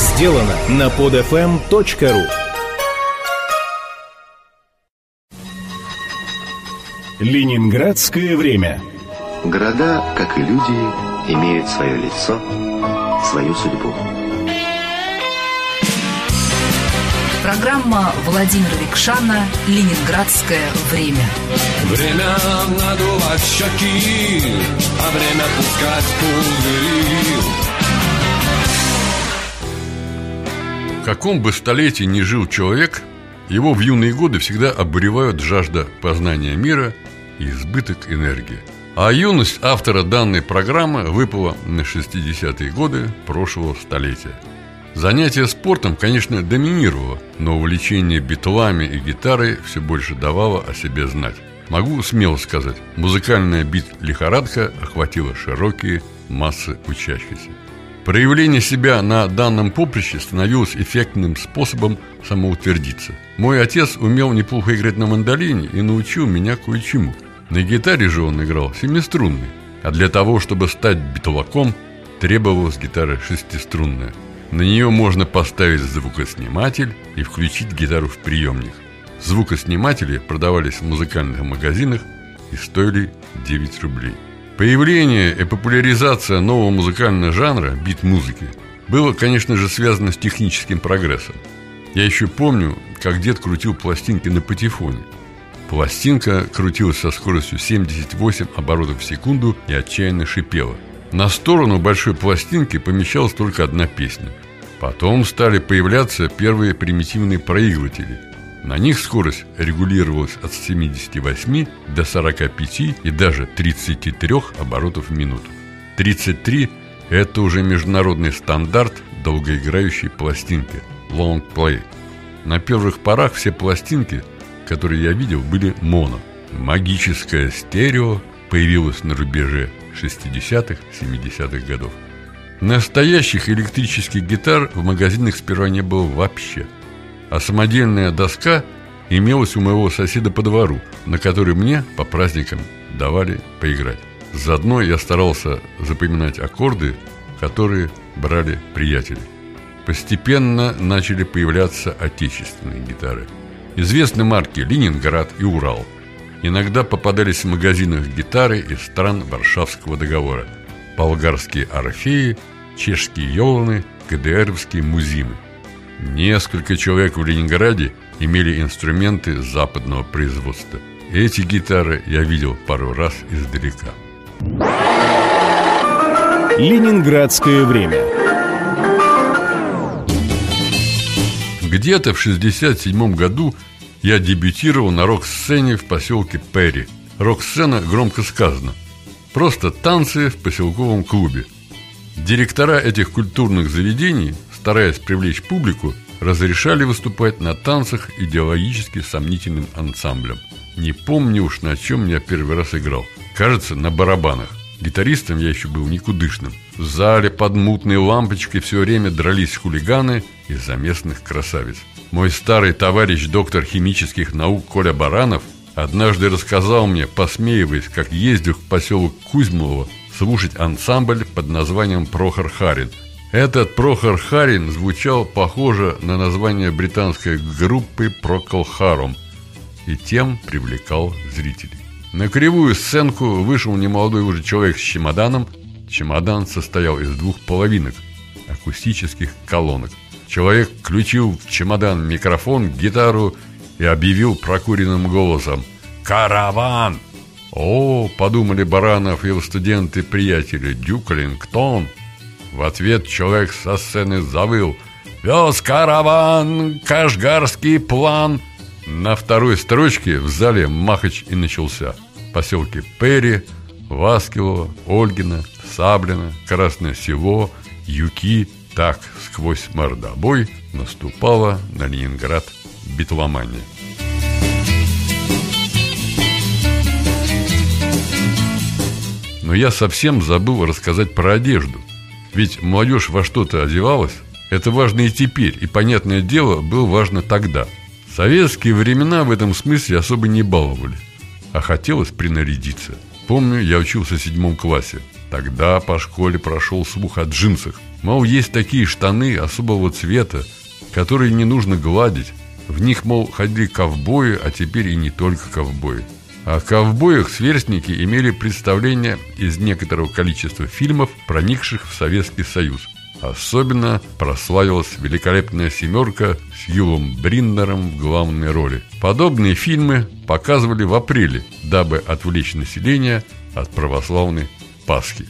сделано на podfm.ru Ленинградское время Города, как и люди, имеют свое лицо, свою судьбу. Программа Владимира Викшана «Ленинградское время». Время надувать щеки, а время пускать пузыри. Каком бы столетии ни жил человек, его в юные годы всегда обуревают жажда познания мира и избыток энергии. А юность автора данной программы выпала на 60-е годы прошлого столетия. Занятие спортом, конечно, доминировало, но увлечение битлами и гитарой все больше давало о себе знать. Могу смело сказать, музыкальная бит-лихорадка охватила широкие массы учащихся. Проявление себя на данном поприще становилось эффектным способом самоутвердиться. Мой отец умел неплохо играть на мандолине и научил меня кое-чему. На гитаре же он играл семиструнный, а для того, чтобы стать битоваком, требовалась гитара шестиструнная. На нее можно поставить звукосниматель и включить гитару в приемник. Звукосниматели продавались в музыкальных магазинах и стоили 9 рублей. Появление и популяризация нового музыкального жанра, бит-музыки, было, конечно же, связано с техническим прогрессом. Я еще помню, как дед крутил пластинки на патефоне. Пластинка крутилась со скоростью 78 оборотов в секунду и отчаянно шипела. На сторону большой пластинки помещалась только одна песня. Потом стали появляться первые примитивные проигрыватели – на них скорость регулировалась от 78 до 45 и даже 33 оборотов в минуту. 33 – это уже международный стандарт долгоиграющей пластинки – long play. На первых порах все пластинки, которые я видел, были моно. Магическое стерео появилось на рубеже 60-х, 70-х годов. Настоящих электрических гитар в магазинах сперва не было вообще – а самодельная доска имелась у моего соседа по двору, на которой мне по праздникам давали поиграть. Заодно я старался запоминать аккорды, которые брали приятели. Постепенно начали появляться отечественные гитары. Известны марки «Ленинград» и «Урал». Иногда попадались в магазинах гитары из стран Варшавского договора. Болгарские «Орфеи», чешские «Йоланы», ГДРовские «Музимы». Несколько человек в Ленинграде имели инструменты западного производства. Эти гитары я видел пару раз издалека. Ленинградское время. Где-то в 67 году я дебютировал на рок-сцене в поселке Перри. Рок-сцена громко сказано. Просто танцы в поселковом клубе. Директора этих культурных заведений стараясь привлечь публику, разрешали выступать на танцах идеологически сомнительным ансамблем. Не помню уж, на чем я первый раз играл. Кажется, на барабанах. Гитаристом я еще был никудышным. В зале под мутной лампочкой все время дрались хулиганы из-за местных красавиц. Мой старый товарищ, доктор химических наук Коля Баранов, однажды рассказал мне, посмеиваясь, как ездил в поселок Кузьмолово слушать ансамбль под названием «Прохор Харин», этот Прохор Харин звучал похоже на название британской группы Procol Harum и тем привлекал зрителей. На кривую сценку вышел немолодой уже человек с чемоданом. Чемодан состоял из двух половинок – акустических колонок. Человек включил в чемодан микрофон, гитару и объявил прокуренным голосом «Караван!» «О!» – подумали Баранов и его студенты-приятели «Дюклингтон!» В ответ человек со сцены завыл «Вез караван, кашгарский план!» На второй строчке в зале Махач и начался. Поселки Перри, Васкилово, Ольгина, Саблина, Красное Село, Юки Так сквозь мордобой наступала на Ленинград битломания. Но я совсем забыл рассказать про одежду. Ведь молодежь во что-то одевалась. Это важно и теперь, и, понятное дело, было важно тогда. Советские времена в этом смысле особо не баловали. А хотелось принарядиться. Помню, я учился в седьмом классе. Тогда по школе прошел слух о джинсах. Мол, есть такие штаны особого цвета, которые не нужно гладить. В них, мол, ходили ковбои, а теперь и не только ковбои. О ковбоях сверстники имели представление из некоторого количества фильмов, проникших в Советский Союз. Особенно прославилась великолепная семерка с Юлом Бриндером в главной роли. Подобные фильмы показывали в апреле, дабы отвлечь население от православной Пасхи.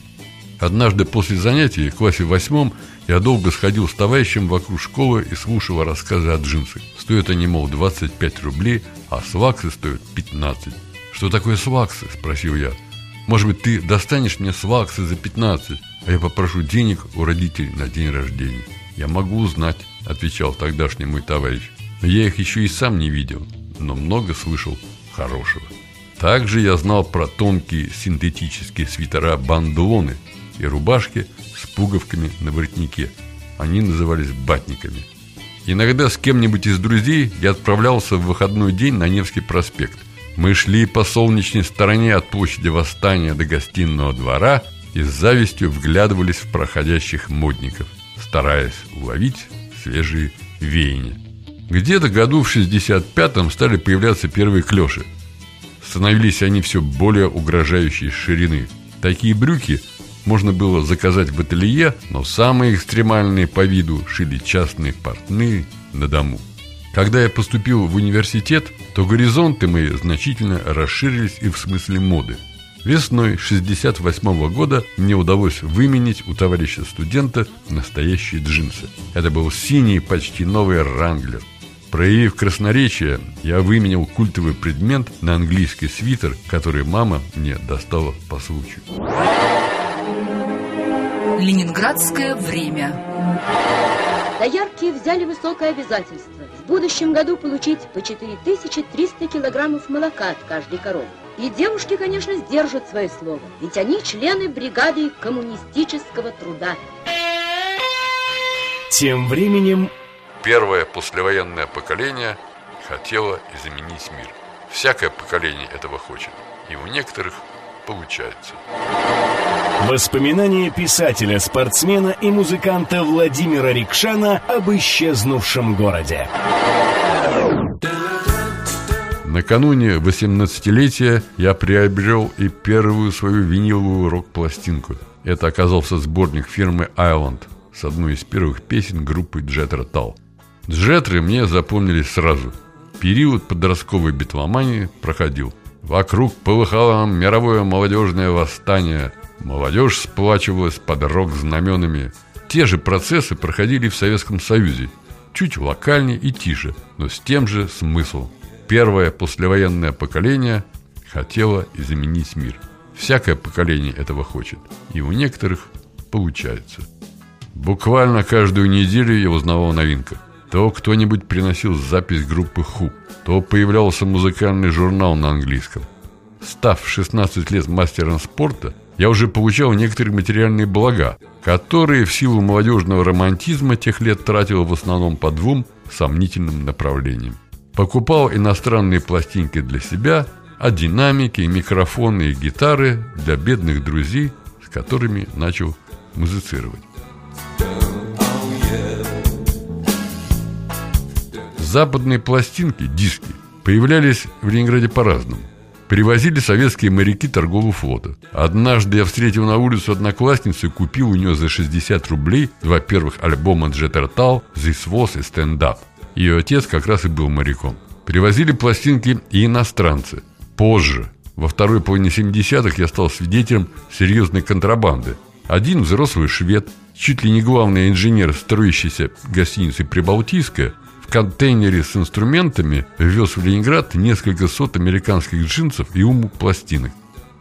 Однажды после занятий в классе восьмом я долго сходил с товарищем вокруг школы и слушал рассказы о джинсах. Стоят они, мол, 25 рублей, а сваксы стоят 15. «Что такое сваксы?» – спросил я. «Может быть, ты достанешь мне сваксы за 15, а я попрошу денег у родителей на день рождения?» «Я могу узнать», – отвечал тогдашний мой товарищ. «Я их еще и сам не видел, но много слышал хорошего». Также я знал про тонкие синтетические свитера бандулоны и рубашки с пуговками на воротнике. Они назывались батниками. Иногда с кем-нибудь из друзей я отправлялся в выходной день на Невский проспект – мы шли по солнечной стороне от площади Восстания до гостиного двора и с завистью вглядывались в проходящих модников, стараясь уловить свежие веяния. Где-то году в 65-м стали появляться первые клёши. Становились они все более угрожающей ширины. Такие брюки можно было заказать в ателье, но самые экстремальные по виду шили частные портные на дому. Когда я поступил в университет, то горизонты мои значительно расширились и в смысле моды. Весной 68 года мне удалось выменить у товарища студента настоящие джинсы. Это был синий, почти новый ранглер. Проявив красноречие, я выменял культовый предмет на английский свитер, который мама мне достала по случаю. Ленинградское время. Доярки взяли высокое обязательство в будущем году получить по 4300 килограммов молока от каждой коровы. И девушки, конечно, сдержат свое слово, ведь они члены бригады коммунистического труда. Тем временем Первое послевоенное поколение хотело изменить мир. Всякое поколение этого хочет, и у некоторых получается. Воспоминания писателя, спортсмена и музыканта Владимира Рикшана об исчезнувшем городе. Накануне 18-летия я приобрел и первую свою виниловую рок-пластинку. Это оказался сборник фирмы Island с одной из первых песен группы Джетра Тал. Джетры мне запомнились сразу. Период подростковой битломании проходил. Вокруг полыхало мировое молодежное восстание. Молодежь сплачивалась под рок-знаменами. Те же процессы проходили в Советском Союзе. Чуть локальнее и тише, но с тем же смыслом. Первое послевоенное поколение хотело изменить мир. Всякое поколение этого хочет. И у некоторых получается. Буквально каждую неделю я узнавал о новинках. То кто-нибудь приносил запись группы Ху, то появлялся музыкальный журнал на английском. Став 16 лет мастером спорта, я уже получал некоторые материальные блага, которые в силу молодежного романтизма тех лет тратил в основном по двум сомнительным направлениям. Покупал иностранные пластинки для себя, а динамики, микрофоны и гитары для бедных друзей, с которыми начал музицировать. Западные пластинки, диски, появлялись в Ленинграде по-разному. Привозили советские моряки торгового флота. Однажды я встретил на улицу одноклассницу и купил у нее за 60 рублей два первых альбома Джеттер Тал «This Was» и «Stand Up». Ее отец как раз и был моряком. Привозили пластинки и иностранцы. Позже, во второй половине 70-х, я стал свидетелем серьезной контрабанды. Один взрослый швед, чуть ли не главный инженер строящейся гостиницы «Прибалтийская», контейнере с инструментами вез в Ленинград несколько сот американских джинсов и уму пластинок.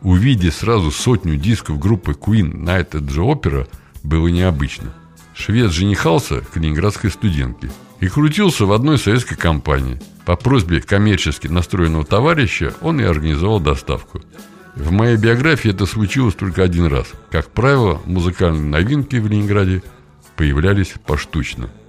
Увидеть сразу сотню дисков группы Queen Night at the Opera было необычно. Швед женихался к ленинградской студентке и крутился в одной советской компании. По просьбе коммерчески настроенного товарища он и организовал доставку. В моей биографии это случилось только один раз. Как правило, музыкальные новинки в Ленинграде появлялись поштучно –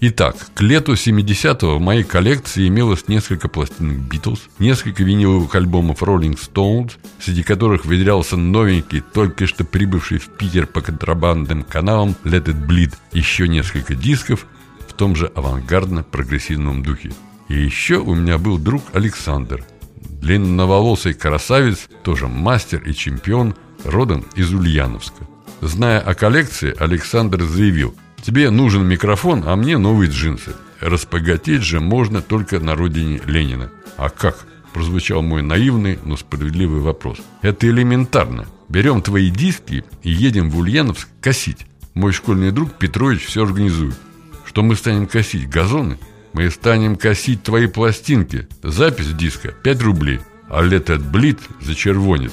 Итак, к лету 70-го в моей коллекции имелось несколько пластинок Битлз, несколько виниловых альбомов Rolling Stones, среди которых выделялся новенький, только что прибывший в Питер по контрабандным каналам Let It Bleed, еще несколько дисков в том же авангардно-прогрессивном духе. И еще у меня был друг Александр, длинноволосый красавец, тоже мастер и чемпион, родом из Ульяновска. Зная о коллекции, Александр заявил – Тебе нужен микрофон, а мне новые джинсы. Распогатеть же можно только на родине Ленина. А как? Прозвучал мой наивный, но справедливый вопрос. Это элементарно. Берем твои диски и едем в Ульяновск косить. Мой школьный друг Петрович все организует. Что мы станем косить? Газоны? Мы станем косить твои пластинки. Запись диска 5 рублей. А лет от блит за червонец.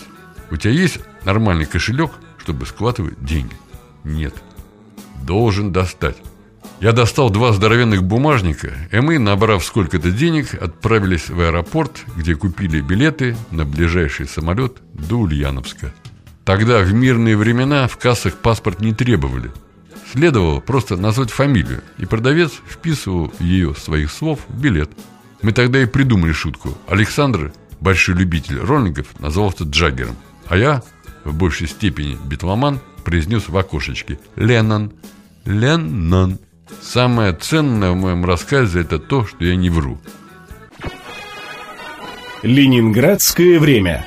У тебя есть нормальный кошелек, чтобы складывать деньги? Нет должен достать. Я достал два здоровенных бумажника, и мы, набрав сколько-то денег, отправились в аэропорт, где купили билеты на ближайший самолет до Ульяновска. Тогда, в мирные времена, в кассах паспорт не требовали. Следовало просто назвать фамилию, и продавец вписывал ее своих слов в билет. Мы тогда и придумали шутку. Александр, большой любитель роллингов, назвался Джаггером, а я, в большей степени битломан, произнес в окошечке «Леннон». Леннон. Самое ценное в моем рассказе это то, что я не вру. Ленинградское время.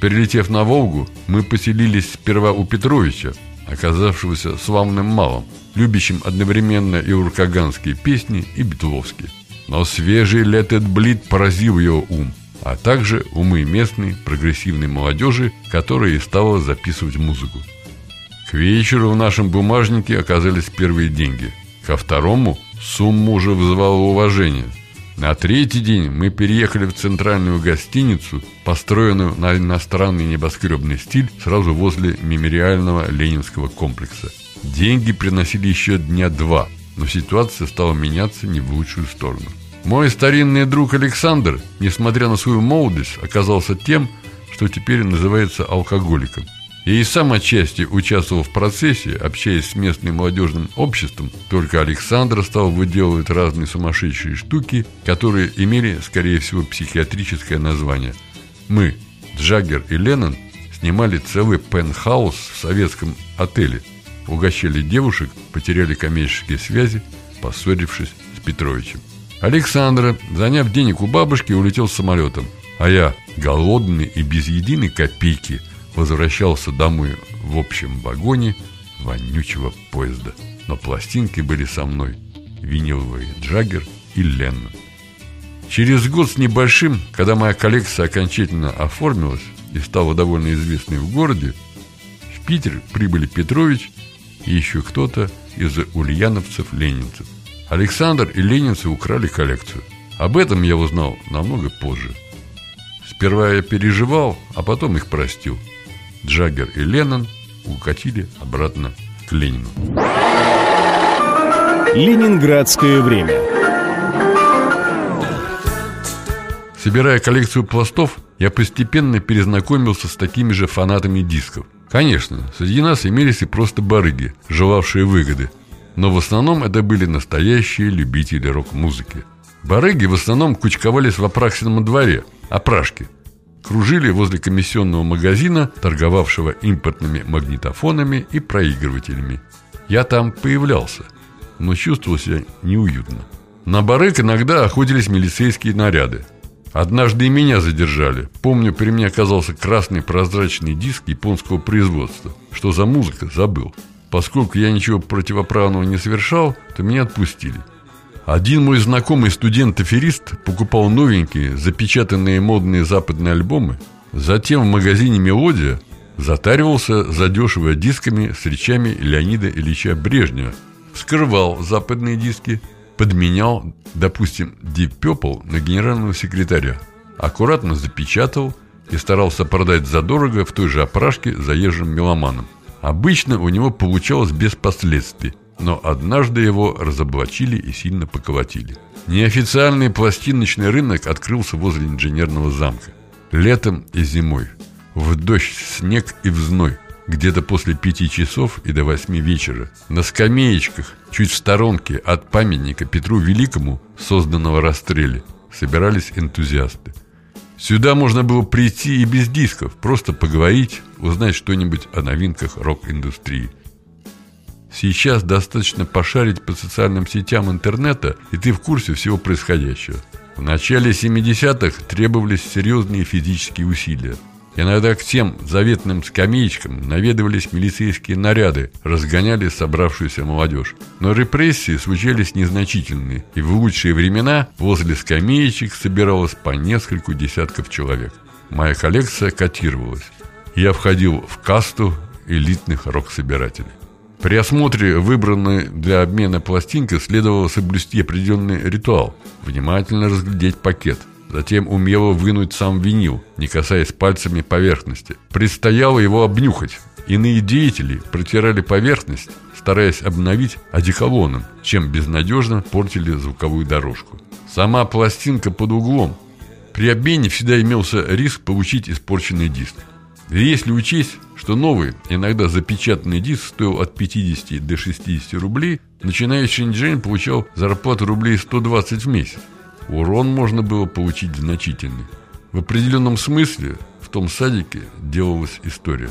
Перелетев на Волгу, мы поселились сперва у Петровича, оказавшегося славным малым, любящим одновременно и уркаганские песни, и битловские. Но свежий It Bleed поразил его ум – а также умы местной прогрессивной молодежи, которая и стала записывать музыку. К вечеру в нашем бумажнике оказались первые деньги. Ко второму сумма уже вызывала уважение. На третий день мы переехали в центральную гостиницу, построенную на иностранный небоскребный стиль сразу возле мемориального ленинского комплекса. Деньги приносили еще дня два, но ситуация стала меняться не в лучшую сторону. Мой старинный друг Александр, несмотря на свою молодость, оказался тем, что теперь называется алкоголиком. Я и сам отчасти участвовал в процессе, общаясь с местным молодежным обществом, только Александр стал выделывать разные сумасшедшие штуки, которые имели, скорее всего, психиатрическое название. Мы, Джаггер и Леннон, снимали целый пентхаус в советском отеле, угощали девушек, потеряли коммерческие связи, поссорившись с Петровичем. Александра, заняв денег у бабушки, улетел самолетом. А я, голодный и без единой копейки, возвращался домой в общем вагоне вонючего поезда. Но пластинки были со мной. Виниловый Джаггер и Леннон. Через год с небольшим, когда моя коллекция окончательно оформилась и стала довольно известной в городе, в Питер прибыли Петрович и еще кто-то из ульяновцев-ленинцев. Александр и ленинцы украли коллекцию. Об этом я узнал намного позже. Сперва я переживал, а потом их простил. Джаггер и Леннон укатили обратно к Ленину. Ленинградское время. Собирая коллекцию пластов, я постепенно перезнакомился с такими же фанатами дисков. Конечно, среди нас имелись и просто барыги, желавшие выгоды – но в основном это были настоящие любители рок-музыки. Барыги в основном кучковались в Апраксином дворе, опрашки. Кружили возле комиссионного магазина, торговавшего импортными магнитофонами и проигрывателями. Я там появлялся, но чувствовал себя неуютно. На барык иногда охотились милицейские наряды. Однажды и меня задержали. Помню, при мне оказался красный прозрачный диск японского производства. Что за музыка, забыл. Поскольку я ничего противоправного не совершал, то меня отпустили. Один мой знакомый студент-аферист покупал новенькие, запечатанные модные западные альбомы, затем в магазине «Мелодия» затаривался задешево дисками с речами Леонида Ильича Брежнева, вскрывал западные диски, подменял, допустим, Deep Purple на генерального секретаря, аккуратно запечатал и старался продать задорого в той же опрашке заезжим меломанам. Обычно у него получалось без последствий, но однажды его разоблачили и сильно поколотили. Неофициальный пластиночный рынок открылся возле инженерного замка. Летом и зимой. В дождь, снег и в зной. где-то после пяти часов и до восьми вечера. На скамеечках, чуть в сторонке от памятника Петру Великому, созданного расстреле, собирались энтузиасты. Сюда можно было прийти и без дисков, просто поговорить, узнать что-нибудь о новинках рок-индустрии. Сейчас достаточно пошарить по социальным сетям интернета, и ты в курсе всего происходящего. В начале 70-х требовались серьезные физические усилия. Иногда к тем заветным скамеечкам наведывались милицейские наряды, разгоняли собравшуюся молодежь. Но репрессии случались незначительные, и в лучшие времена возле скамеечек собиралось по нескольку десятков человек. Моя коллекция котировалась. Я входил в касту элитных рок-собирателей. При осмотре выбранной для обмена пластинки следовало соблюсти определенный ритуал. Внимательно разглядеть пакет. Затем умело вынуть сам винил, не касаясь пальцами поверхности. Предстояло его обнюхать. Иные деятели протирали поверхность, стараясь обновить одеколоном, чем безнадежно портили звуковую дорожку. Сама пластинка под углом. При обмене всегда имелся риск получить испорченный диск. И если учесть, что новый, иногда запечатанный диск стоил от 50 до 60 рублей, начинающий инженер получал зарплату рублей 120 в месяц. Урон можно было получить значительный. В определенном смысле в том садике делалась история.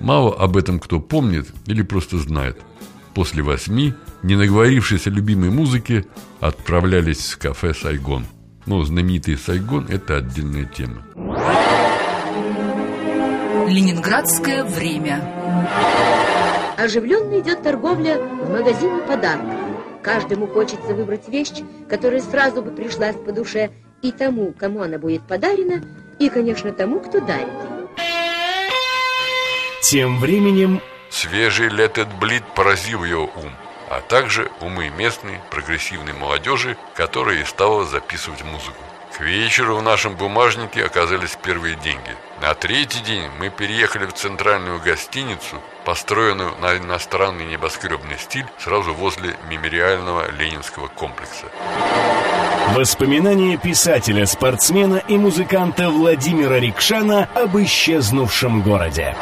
Мало об этом кто помнит или просто знает. После восьми, не наговорившись о любимой музыке, отправлялись в кафе «Сайгон». Но знаменитый «Сайгон» – это отдельная тема. Ленинградское время. Оживленно идет торговля в магазине подарков. Каждому хочется выбрать вещь, которая сразу бы пришлась по душе и тому, кому она будет подарена, и, конечно, тому, кто дарит. Тем временем Свежий Bleed поразил ее ум, а также умы местной прогрессивной молодежи, которая и стала записывать музыку. К вечеру в нашем бумажнике оказались первые деньги. На третий день мы переехали в центральную гостиницу, построенную на иностранный небоскребный стиль сразу возле мемориального ленинского комплекса. воспоминания писателя, спортсмена и музыканта Владимира Рикшана об исчезнувшем городе.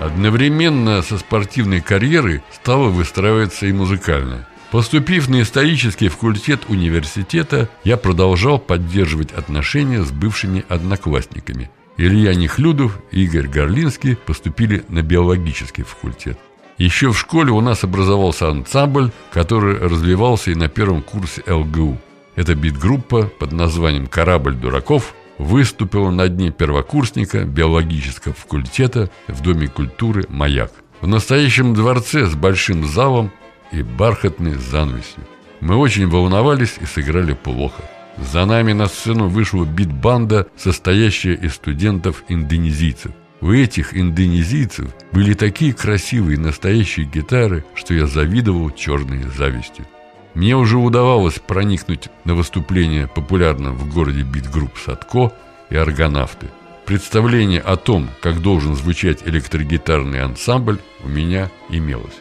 Одновременно со спортивной карьерой стала выстраиваться и музыкальная. Поступив на исторический факультет университета, я продолжал поддерживать отношения с бывшими одноклассниками. Илья Нехлюдов и Игорь Горлинский поступили на биологический факультет. Еще в школе у нас образовался ансамбль, который развивался и на первом курсе ЛГУ. Эта бит-группа под названием «Корабль дураков» выступила на дне первокурсника биологического факультета в Доме культуры «Маяк». В настоящем дворце с большим залом и бархатной занавесью. Мы очень волновались и сыграли плохо. За нами на сцену вышла бит-банда, состоящая из студентов-индонезийцев. У этих индонезийцев были такие красивые настоящие гитары, что я завидовал черной завистью. Мне уже удавалось проникнуть на выступление популярного в городе бит-групп «Садко» и «Аргонавты». Представление о том, как должен звучать электрогитарный ансамбль, у меня имелось.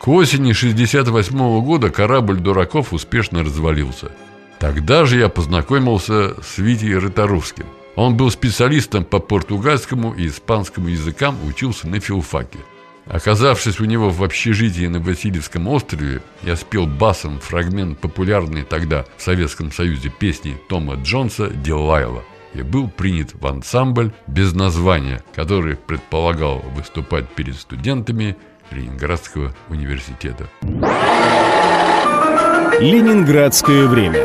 К осени 68 года корабль дураков успешно развалился. Тогда же я познакомился с Витей Рыторовским. Он был специалистом по португальскому и испанскому языкам, учился на филфаке. Оказавшись у него в общежитии на Васильевском острове, я спел басом фрагмент популярной тогда в Советском Союзе песни Тома Джонса «Дилайла» и был принят в ансамбль без названия, который предполагал выступать перед студентами Ленинградского университета. Ленинградское время.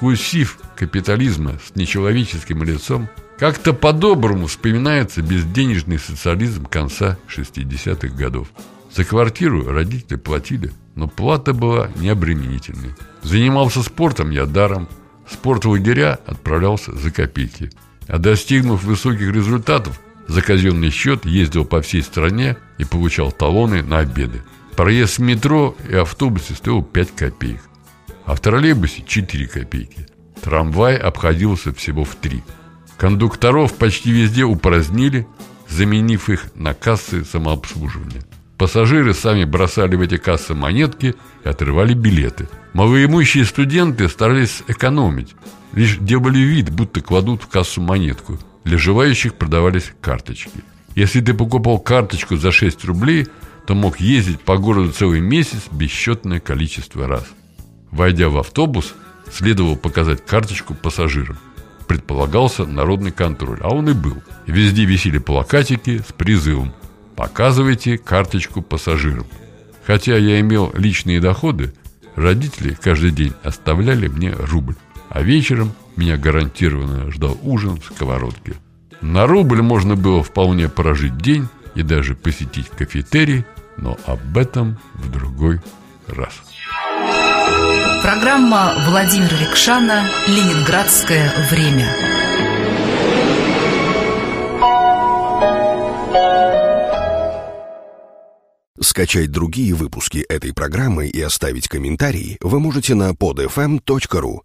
Курсив капитализма с нечеловеческим лицом как-то по-доброму вспоминается безденежный социализм конца 60-х годов. За квартиру родители платили, но плата была необременительной. Занимался спортом я даром, в спортлагеря отправлялся за копейки. А достигнув высоких результатов, за казенный счет ездил по всей стране и получал талоны на обеды. Проезд в метро и автобусе стоил 5 копеек, а в троллейбусе 4 копейки. Трамвай обходился всего в 3. Кондукторов почти везде упразднили, заменив их на кассы самообслуживания. Пассажиры сами бросали в эти кассы монетки и отрывали билеты. Малоимущие студенты старались экономить. Лишь делали вид, будто кладут в кассу монетку. Для желающих продавались карточки. Если ты покупал карточку за 6 рублей, то мог ездить по городу целый месяц бесчетное количество раз. Войдя в автобус, следовало показать карточку пассажирам. Предполагался народный контроль, а он и был. Везде висели плакатики с призывом Показывайте карточку пассажирам. Хотя я имел личные доходы, родители каждый день оставляли мне рубль. А вечером меня гарантированно ждал ужин в сковородке. На рубль можно было вполне прожить день и даже посетить кафетерий, но об этом в другой раз. Программа Владимира Рикшана «Ленинградское время». Скачать другие выпуски этой программы и оставить комментарии вы можете на podfm.ru.